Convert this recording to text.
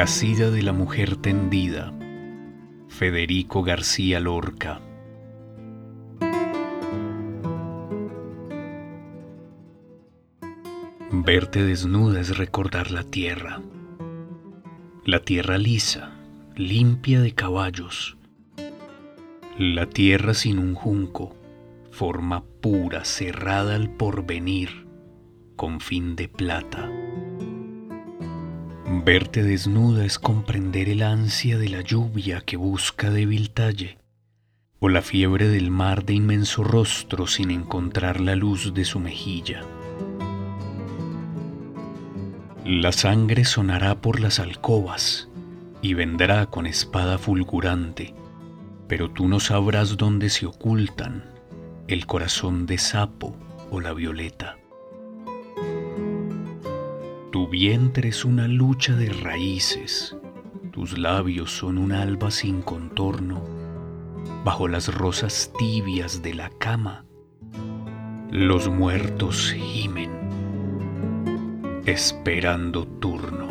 Casilla de la mujer tendida. Federico García Lorca. Verte desnuda es recordar la tierra. La tierra lisa, limpia de caballos. La tierra sin un junco, forma pura, cerrada al porvenir, con fin de plata. Verte desnuda es comprender el ansia de la lluvia que busca débil talle, o la fiebre del mar de inmenso rostro sin encontrar la luz de su mejilla. La sangre sonará por las alcobas y vendrá con espada fulgurante, pero tú no sabrás dónde se ocultan el corazón de sapo o la violeta. Tu vientre es una lucha de raíces, tus labios son un alba sin contorno, bajo las rosas tibias de la cama, los muertos gimen esperando turno.